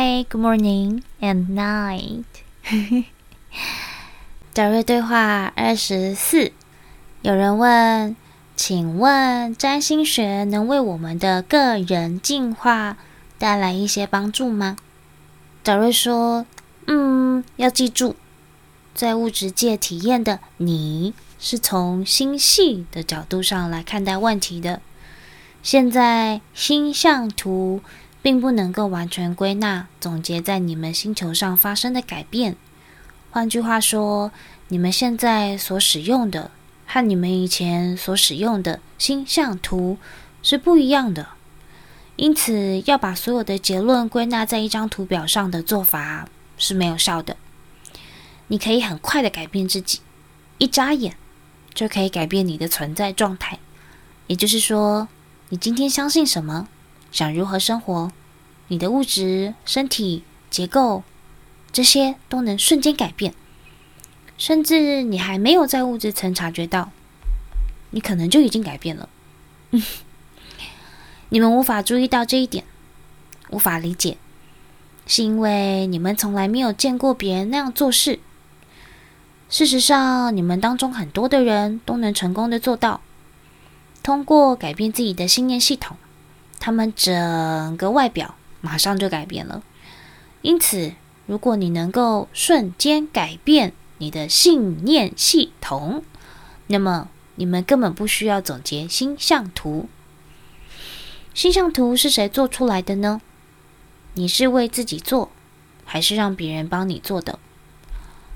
Hi, good morning and night。德瑞对话二十四，有人问，请问占星学能为我们的个人进化带来一些帮助吗？德瑞说，嗯，要记住，在物质界体验的你是从星系的角度上来看待问题的。现在星象图并不能够完全归纳总结在你们星球上发生的改变。换句话说，你们现在所使用的和你们以前所使用的星象图是不一样的。因此，要把所有的结论归纳在一张图表上的做法是没有效的。你可以很快的改变自己，一眨眼就可以改变你的存在状态。也就是说，你今天相信什么，想如何生活，你的物质、身体结构，这些都能瞬间改变。甚至你还没有在物质层察觉到，你可能就已经改变了。你们无法注意到这一点，无法理解，是因为你们从来没有见过别人那样做事。事实上，你们当中很多的人都能成功的做到。通过改变自己的信念系统，他们整个外表马上就改变了。因此，如果你能够瞬间改变你的信念系统，那么你们根本不需要总结星象图。星象图是谁做出来的呢？你是为自己做，还是让别人帮你做的？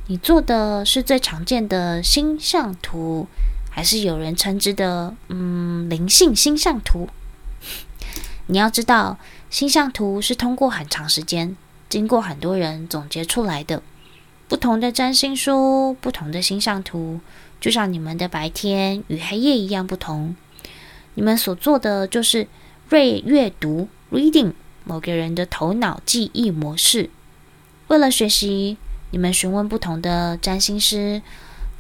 你做的是最常见的星象图。还是有人称之的，嗯，灵性星象图。你要知道，星象图是通过很长时间，经过很多人总结出来的。不同的占星书，不同的星象图，就像你们的白天与黑夜一样不同。你们所做的就是阅阅读 （reading） 某个人的头脑记忆模式。为了学习，你们询问不同的占星师。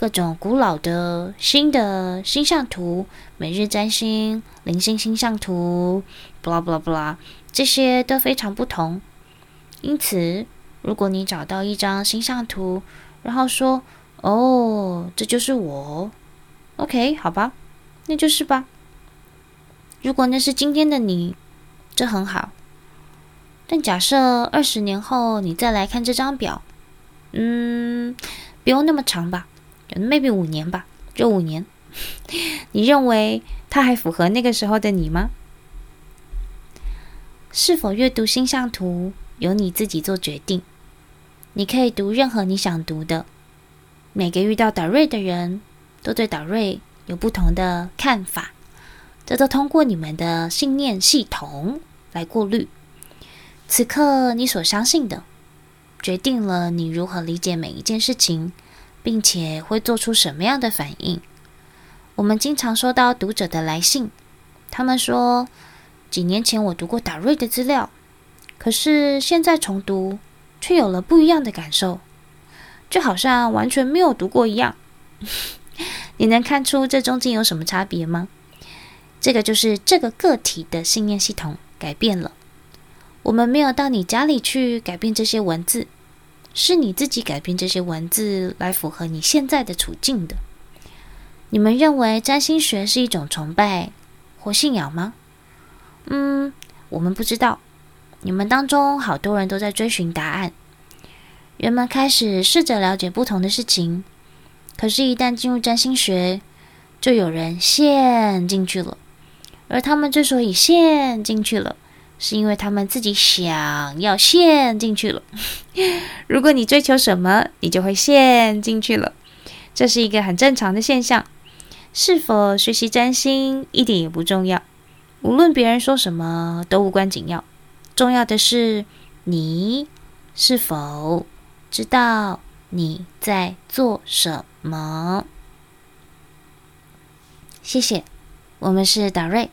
各种古老的、新的星象图、每日占星、灵性星象图，布拉布拉布拉，这些都非常不同。因此，如果你找到一张星象图，然后说：“哦，这就是我。”OK，好吧，那就是吧。如果那是今天的你，这很好。但假设二十年后你再来看这张表，嗯，不用那么长吧。Maybe 五年吧，就五年。你认为它还符合那个时候的你吗？是否阅读星象图由你自己做决定。你可以读任何你想读的。每个遇到导瑞的人都对导瑞有不同的看法，这都通过你们的信念系统来过滤。此刻你所相信的，决定了你如何理解每一件事情。并且会做出什么样的反应？我们经常收到读者的来信，他们说，几年前我读过达瑞的资料，可是现在重读却有了不一样的感受，就好像完全没有读过一样。你能看出这中间有什么差别吗？这个就是这个个体的信念系统改变了。我们没有到你家里去改变这些文字。是你自己改变这些文字来符合你现在的处境的。你们认为占星学是一种崇拜或信仰吗？嗯，我们不知道。你们当中好多人都在追寻答案。人们开始试着了解不同的事情，可是，一旦进入占星学，就有人陷进去了。而他们之所以陷进去了，是因为他们自己想要陷进去了。如果你追求什么，你就会陷进去了。这是一个很正常的现象。是否学习占星一点也不重要，无论别人说什么都无关紧要。重要的是你是否知道你在做什么。谢谢，我们是达瑞。